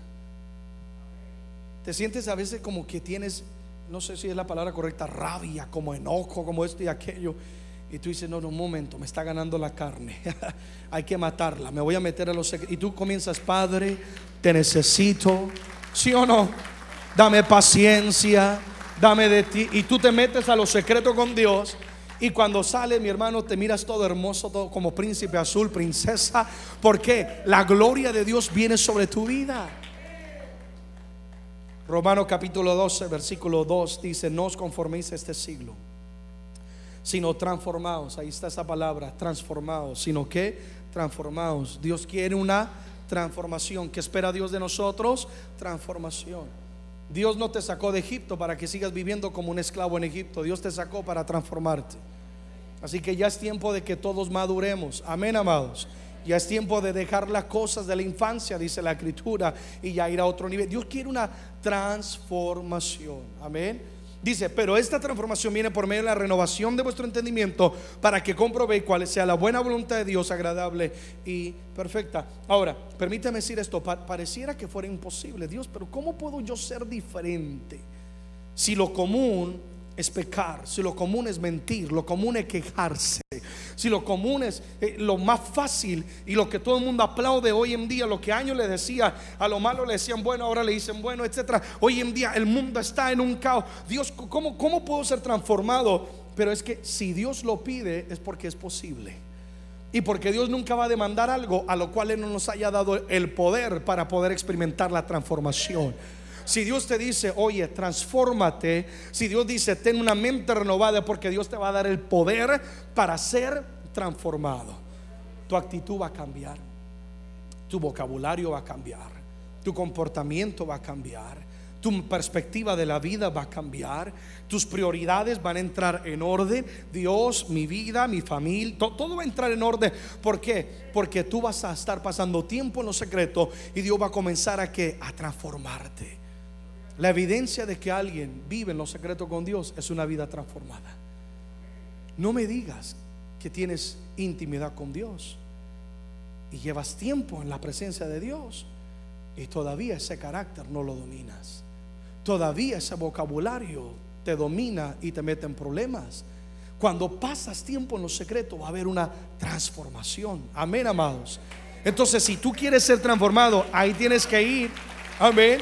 Te sientes a veces como que tienes, no sé si es la palabra correcta, rabia, como enojo, como esto y aquello. Y tú dices, no, no, un momento, me está ganando la carne. Hay que matarla, me voy a meter a los. Y tú comienzas, Padre, te necesito. ¿Sí o no? Dame paciencia, dame de ti. Y tú te metes a los secretos con Dios. Y cuando sale, mi hermano, te miras todo hermoso, todo como príncipe azul, princesa. Porque la gloria de Dios viene sobre tu vida. Romanos capítulo 12, versículo 2 dice, no os conforméis a este siglo, sino transformados. Ahí está esa palabra, transformados, sino que transformados. Dios quiere una transformación. ¿Qué espera Dios de nosotros? Transformación. Dios no te sacó de Egipto para que sigas viviendo como un esclavo en Egipto. Dios te sacó para transformarte. Así que ya es tiempo de que todos maduremos. Amén, amados. Ya es tiempo de dejar las cosas de la infancia, dice la escritura, y ya ir a otro nivel. Dios quiere una transformación. Amén. Dice, pero esta transformación viene por medio de la renovación de vuestro entendimiento para que comprobéis cuál sea la buena voluntad de Dios, agradable y perfecta. Ahora, permítame decir esto, pareciera que fuera imposible. Dios, pero ¿cómo puedo yo ser diferente? Si lo común es pecar, si lo común es mentir, lo común es quejarse, si lo común es eh, lo más fácil y lo que todo el mundo aplaude hoy en día, lo que años le decía, a lo malo le decían bueno, ahora le dicen bueno, etcétera. Hoy en día el mundo está en un caos. Dios, ¿cómo, cómo puedo ser transformado? Pero es que si Dios lo pide es porque es posible. Y porque Dios nunca va a demandar algo a lo cual Él no nos haya dado el poder para poder experimentar la transformación. Si Dios te dice, oye, transfórmate, si Dios dice, ten una mente renovada, porque Dios te va a dar el poder para ser transformado. Tu actitud va a cambiar, tu vocabulario va a cambiar, tu comportamiento va a cambiar, tu perspectiva de la vida va a cambiar, tus prioridades van a entrar en orden. Dios, mi vida, mi familia, todo va a entrar en orden. ¿Por qué? Porque tú vas a estar pasando tiempo en lo secreto y Dios va a comenzar a a transformarte. La evidencia de que alguien vive en lo secreto con Dios es una vida transformada. No me digas que tienes intimidad con Dios y llevas tiempo en la presencia de Dios y todavía ese carácter no lo dominas. Todavía ese vocabulario te domina y te mete en problemas. Cuando pasas tiempo en lo secreto va a haber una transformación. Amén, amados. Entonces, si tú quieres ser transformado, ahí tienes que ir. Amén.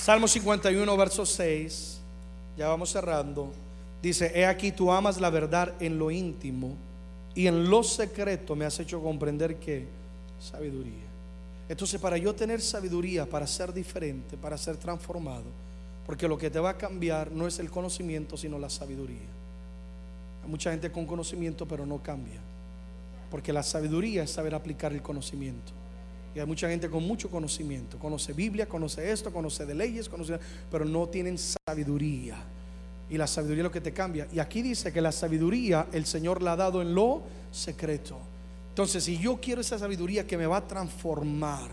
Salmo 51, verso 6, ya vamos cerrando. Dice, he aquí tú amas la verdad en lo íntimo y en lo secreto me has hecho comprender que sabiduría. Entonces, para yo tener sabiduría, para ser diferente, para ser transformado, porque lo que te va a cambiar no es el conocimiento, sino la sabiduría. Hay mucha gente con conocimiento, pero no cambia. Porque la sabiduría es saber aplicar el conocimiento. Y hay mucha gente con mucho conocimiento, conoce Biblia, conoce esto, conoce de leyes, conoce, pero no tienen sabiduría. Y la sabiduría es lo que te cambia. Y aquí dice que la sabiduría el Señor la ha dado en lo secreto. Entonces, si yo quiero esa sabiduría que me va a transformar,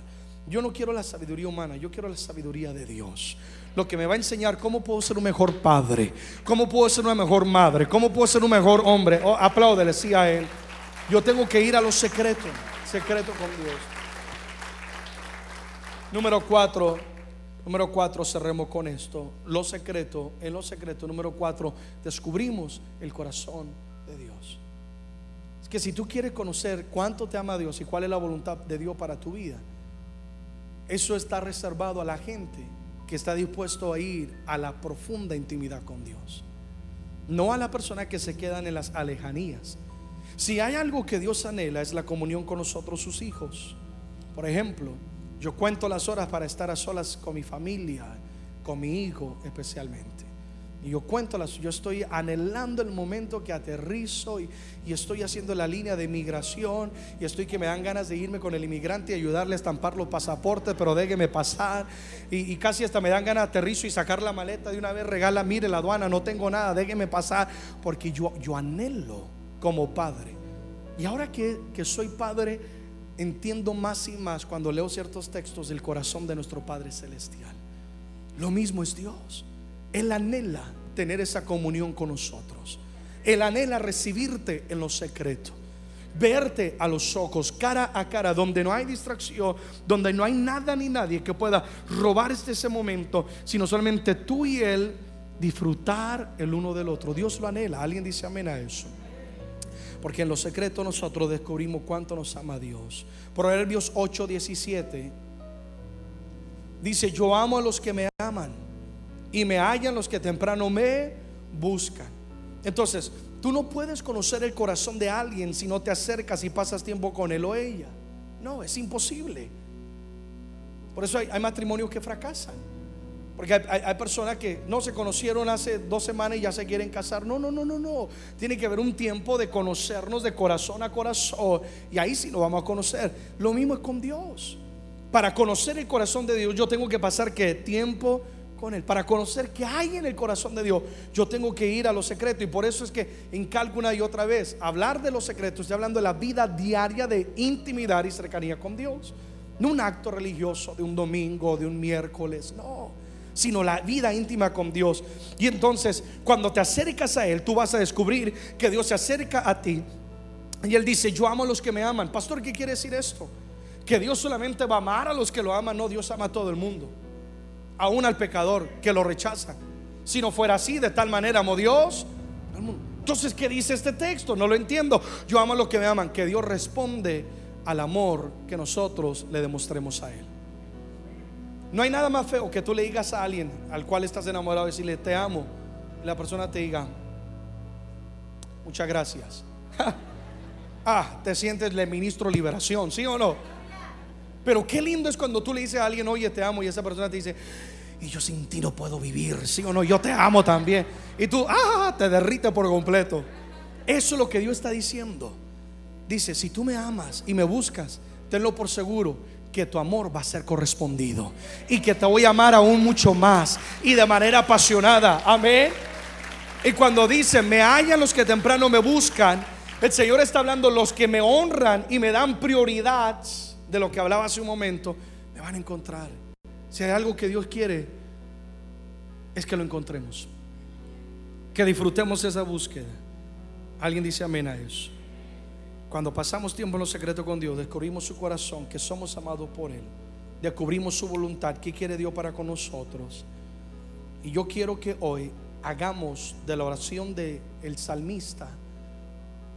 yo no quiero la sabiduría humana, yo quiero la sabiduría de Dios. Lo que me va a enseñar cómo puedo ser un mejor padre, cómo puedo ser una mejor madre, cómo puedo ser un mejor hombre. Oh, apláudele, sí a él. Yo tengo que ir a lo secreto, secreto con Dios. Número cuatro, número cuatro, cerremos con esto. Lo secreto, en lo secreto, número cuatro, descubrimos el corazón de Dios. Es que si tú quieres conocer cuánto te ama Dios y cuál es la voluntad de Dios para tu vida, eso está reservado a la gente que está dispuesto a ir a la profunda intimidad con Dios. No a la persona que se quedan en las alejanías. Si hay algo que Dios anhela es la comunión con nosotros, sus hijos. Por ejemplo, yo cuento las horas para estar a solas con mi familia, con mi hijo especialmente. Y yo cuento las, yo estoy anhelando el momento que aterrizo y, estoy haciendo la línea de migración y estoy que me dan ganas de irme con el inmigrante y ayudarle a estampar los pasaportes, pero déjeme pasar. Y, casi hasta me dan ganas de aterrizo y sacar la maleta de una vez, regala, mire la aduana, no tengo nada, déjeme pasar, porque yo, yo anhelo como padre. Y ahora que, que soy padre, entiendo más y más cuando leo ciertos textos del corazón de nuestro Padre Celestial. Lo mismo es Dios. Él anhela tener esa comunión con nosotros. Él anhela recibirte en lo secreto. Verte a los ojos, cara a cara, donde no hay distracción, donde no hay nada ni nadie que pueda robar este ese momento, sino solamente tú y Él disfrutar el uno del otro. Dios lo anhela. ¿Alguien dice amén a eso? Porque en lo secreto nosotros descubrimos cuánto nos ama Dios. Proverbios 8, 17 dice, yo amo a los que me aman y me hallan los que temprano me buscan. Entonces, tú no puedes conocer el corazón de alguien si no te acercas y pasas tiempo con él o ella. No, es imposible. Por eso hay matrimonios que fracasan. Porque hay, personas que no se conocieron hace dos semanas y ya se quieren casar. No, no, no, no, no. Tiene que haber un tiempo de conocernos de corazón a corazón. Y ahí sí lo vamos a conocer. Lo mismo es con Dios. Para conocer el corazón de Dios, yo tengo que pasar que tiempo con Él. Para conocer qué hay en el corazón de Dios, yo tengo que ir a lo secreto. Y por eso es que encalco una y otra vez, hablar de los secretos, estoy hablando de la vida diaria de intimidad y cercanía con Dios. No un acto religioso de un domingo, de un miércoles, no sino la vida íntima con Dios. Y entonces, cuando te acercas a Él, tú vas a descubrir que Dios se acerca a ti. Y Él dice, yo amo a los que me aman. Pastor, ¿qué quiere decir esto? Que Dios solamente va a amar a los que lo aman. No, Dios ama a todo el mundo. Aún al pecador que lo rechaza. Si no fuera así, de tal manera amó Dios Entonces, ¿qué dice este texto? No lo entiendo. Yo amo a los que me aman. Que Dios responde al amor que nosotros le demostremos a Él. No hay nada más feo que tú le digas a alguien al cual estás enamorado, decirle te amo, y la persona te diga, muchas gracias. ah, te sientes le ministro liberación, ¿sí o no? Pero qué lindo es cuando tú le dices a alguien, oye, te amo, y esa persona te dice, y yo sin ti no puedo vivir, ¿sí o no? Yo te amo también. Y tú, ah, te derrite por completo. Eso es lo que Dios está diciendo. Dice, si tú me amas y me buscas, tenlo por seguro que tu amor va a ser correspondido y que te voy a amar aún mucho más y de manera apasionada. Amén. Y cuando dice, me hallan los que temprano me buscan, el Señor está hablando, los que me honran y me dan prioridad de lo que hablaba hace un momento, me van a encontrar. Si hay algo que Dios quiere, es que lo encontremos. Que disfrutemos esa búsqueda. Alguien dice amén a eso. Cuando pasamos tiempo en lo secreto con Dios, descubrimos su corazón, que somos amados por Él. Descubrimos su voluntad, qué quiere Dios para con nosotros. Y yo quiero que hoy hagamos de la oración del el salmista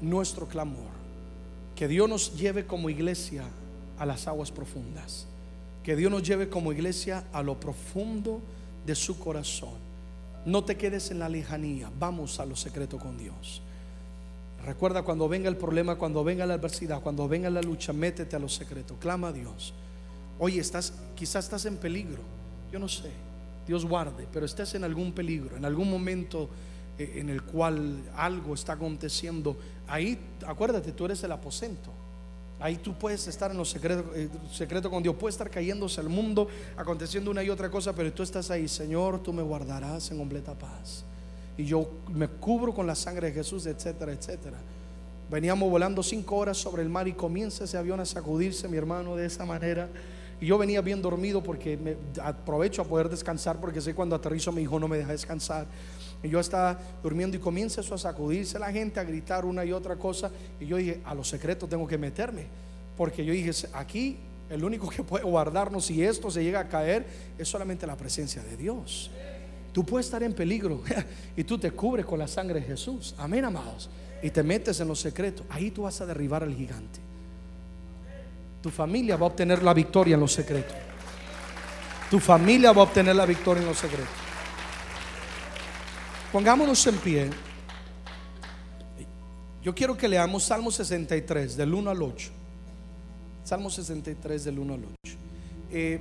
nuestro clamor. Que Dios nos lleve como iglesia a las aguas profundas. Que Dios nos lleve como iglesia a lo profundo de su corazón. No te quedes en la lejanía, vamos a lo secreto con Dios. Recuerda cuando venga el problema, cuando venga la adversidad, cuando venga la lucha, métete a los secretos, clama a Dios. Oye, estás, quizás estás en peligro, yo no sé, Dios guarde, pero estás en algún peligro, en algún momento eh, en el cual algo está aconteciendo. Ahí, acuérdate, tú eres el aposento. Ahí tú puedes estar en los secretos eh, secreto con Dios. Puede estar cayéndose al mundo, aconteciendo una y otra cosa, pero tú estás ahí, Señor, tú me guardarás en completa paz y yo me cubro con la sangre de Jesús, etcétera, etcétera. Veníamos volando cinco horas sobre el mar y comienza ese avión a sacudirse, mi hermano, de esa manera. Y yo venía bien dormido porque me aprovecho a poder descansar porque sé cuando aterrizo mi hijo no me deja descansar. Y yo estaba durmiendo y comienza eso a sacudirse la gente, a gritar una y otra cosa. Y yo dije, a lo secreto tengo que meterme. Porque yo dije, aquí el único que puede guardarnos si esto se llega a caer es solamente la presencia de Dios. Tú puedes estar en peligro y tú te cubres con la sangre de Jesús. Amén, amados. Y te metes en los secretos. Ahí tú vas a derribar al gigante. Tu familia va a obtener la victoria en los secretos. Tu familia va a obtener la victoria en los secretos. Pongámonos en pie. Yo quiero que leamos Salmo 63, del 1 al 8. Salmo 63, del 1 al 8. Eh,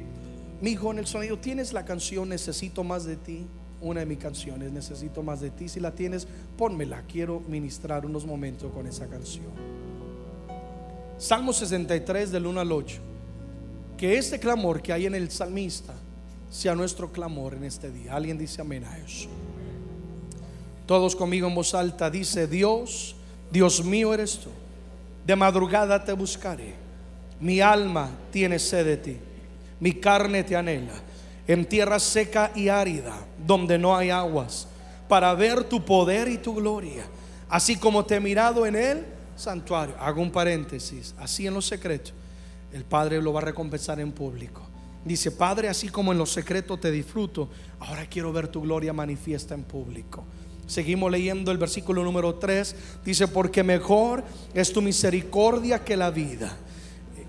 mi hijo, en el sonido, ¿tienes la canción Necesito más de ti? Una de mis canciones, Necesito más de ti. Si la tienes, pónmela. Quiero ministrar unos momentos con esa canción. Salmo 63 del 1 al 8. Que este clamor que hay en el salmista sea nuestro clamor en este día. Alguien dice amén a eso. Todos conmigo en voz alta dice, Dios, Dios mío eres tú. De madrugada te buscaré. Mi alma tiene sed de ti. Mi carne te anhela en tierra seca y árida, donde no hay aguas, para ver tu poder y tu gloria, así como te he mirado en el santuario. Hago un paréntesis, así en lo secreto, el Padre lo va a recompensar en público. Dice, Padre, así como en lo secreto te disfruto, ahora quiero ver tu gloria manifiesta en público. Seguimos leyendo el versículo número 3. Dice, porque mejor es tu misericordia que la vida.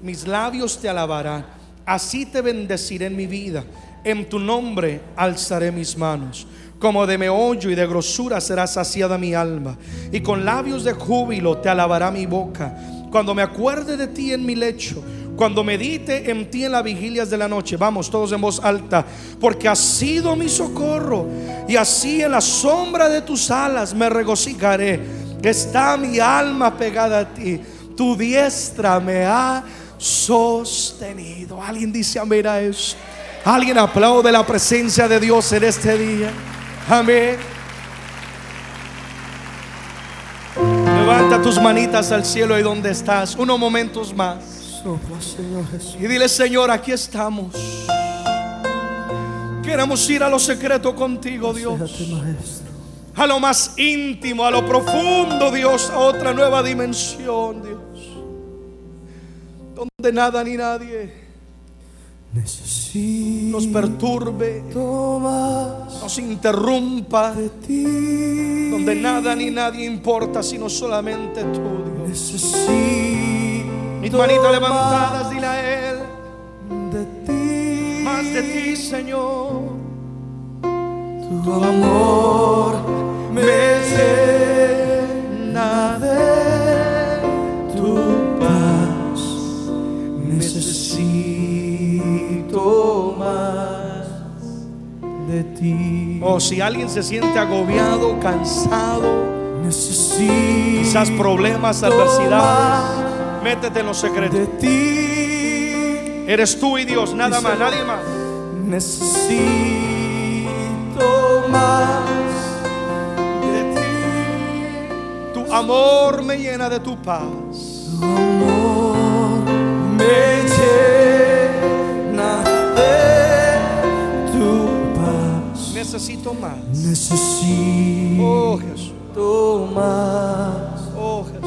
Mis labios te alabarán. Así te bendeciré en mi vida en tu nombre alzaré mis manos. Como de meollo y de grosura será saciada mi alma. Y con labios de júbilo te alabará mi boca. Cuando me acuerde de ti en mi lecho Cuando medite en ti en las vigilias de la noche, vamos todos en voz alta, porque has sido mi socorro y así en la sombra de tus alas me regocijaré. Está mi alma pegada a ti, tu diestra me ha sostenido. Alguien dice amén a eso. Alguien aplaude la presencia de Dios en este día. Amén. Levanta tus manitas al cielo y donde estás. Unos momentos más. Y dile, Señor, aquí estamos. Queremos ir a lo secreto contigo, Dios. A lo más íntimo, a lo profundo, Dios, a otra nueva dimensión, Dios. Donde nada ni nadie nos perturbe, nos interrumpa, donde nada ni nadie importa, sino solamente tú, Dios. Mis manitas levantadas, dile a Él. De ti. Más de ti, Señor. Tu amor me llena de de ti. O oh, si alguien se siente agobiado, cansado, necesito quizás problemas, adversidades Métete en los secretos. De ti. Eres tú y Dios, nada más, nadie más. Necesito más de ti. Tu amor me llena de tu paz. Tu amor Necesito más. Necesito oh, Jesús. más. Oh Jesús.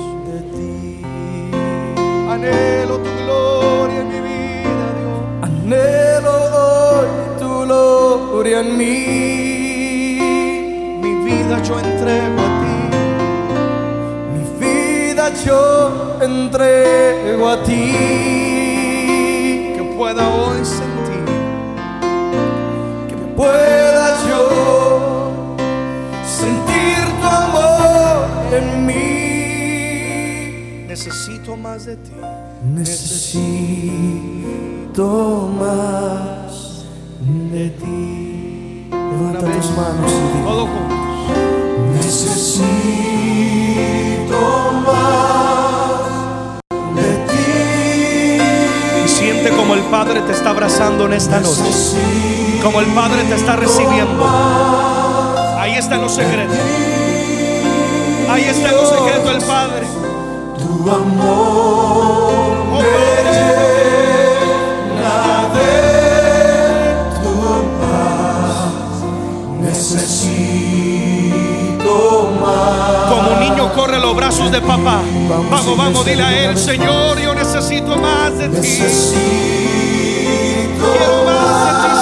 Anhelo tu gloria en mi vida, Dios. Anhelo hoy tu gloria en mí. Mi vida yo entrego a ti. Mi vida yo entrego a ti. Que pueda hoy sentir. Que pueda Necesito más de ti. Necesito más de ti. Levanta tus manos y Todos Necesito más de ti. Y siente como el Padre te está abrazando en esta noche. Como el Padre te está recibiendo. Ahí están los secretos. Ahí está los secretos del Padre. Corre los brazos de papá. Vamos, vamos, dile a él, Señor, yo necesito más de ti. Quiero más de ti,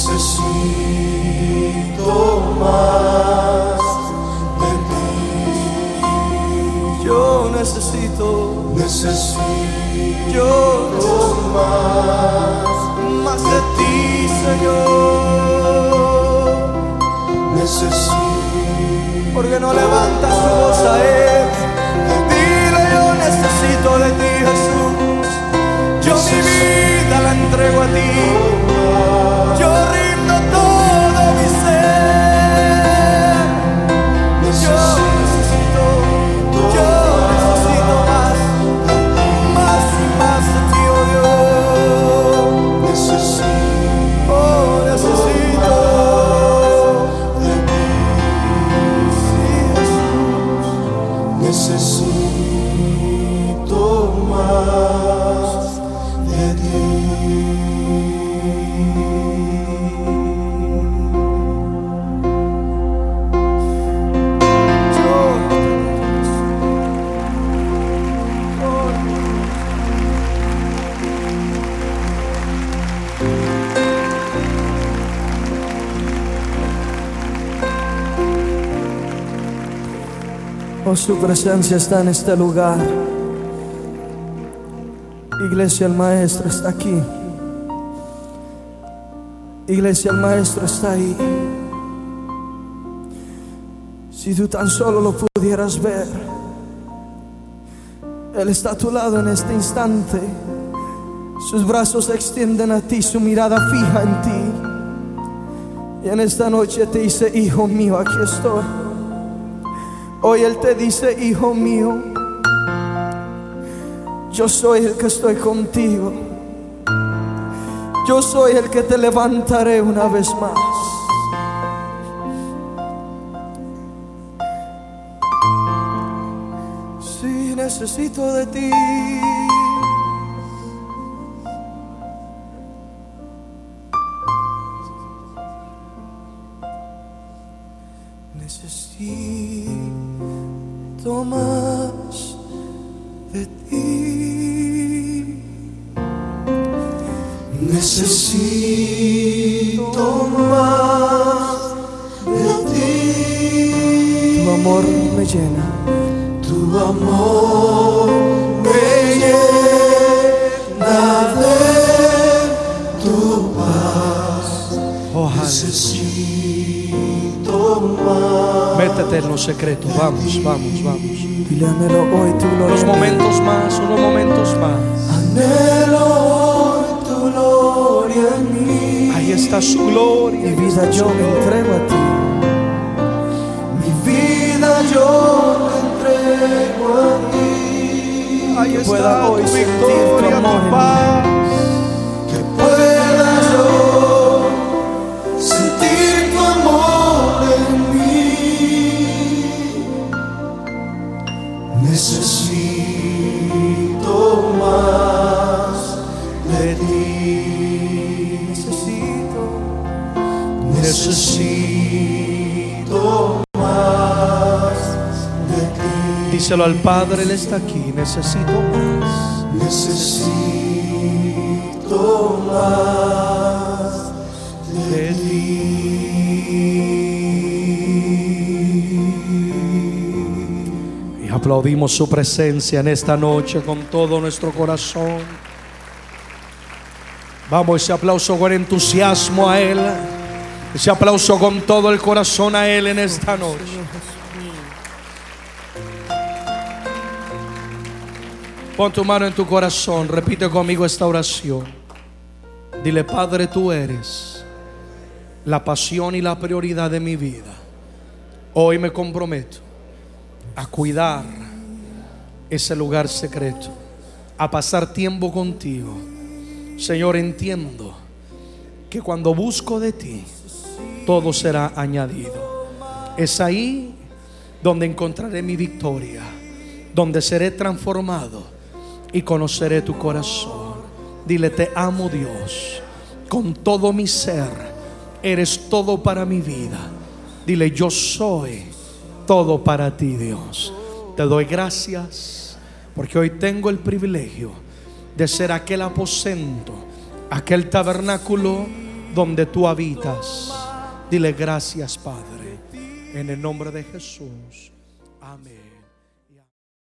Necesito más de ti. Yo necesito, Necesito yo más. más de ti, Señor. Necesito Porque no levantas tu voz a Él. Dile, yo necesito de ti, Jesús. Yo mi vida la entrego a ti. Su presencia está en este lugar. Iglesia, el Maestro está aquí. Iglesia, el Maestro está ahí. Si tú tan solo lo pudieras ver, Él está a tu lado en este instante. Sus brazos se extienden a ti, su mirada fija en ti. Y en esta noche te dice, hijo mío, aquí estoy. Hoy Él te dice, hijo mío, yo soy el que estoy contigo. Yo soy el que te levantaré una vez más. Sí, necesito de ti. Métete en los secretos. Vamos, vamos, vamos. Díselo al Padre, Él está aquí. Necesito más. Necesito más de ti. Y aplaudimos su presencia en esta noche con todo nuestro corazón. Vamos, ese aplauso con entusiasmo a Él. Ese aplauso con todo el corazón a Él en esta noche. Pon tu mano en tu corazón, repite conmigo esta oración. Dile, Padre, tú eres la pasión y la prioridad de mi vida. Hoy me comprometo a cuidar ese lugar secreto, a pasar tiempo contigo. Señor, entiendo que cuando busco de ti, todo será añadido. Es ahí donde encontraré mi victoria, donde seré transformado y conoceré tu corazón. Dile, te amo Dios, con todo mi ser, eres todo para mi vida. Dile, yo soy todo para ti, Dios. Te doy gracias porque hoy tengo el privilegio de ser aquel aposento aquel tabernáculo donde tú habitas. Dile gracias, Padre, en el nombre de Jesús. Amén.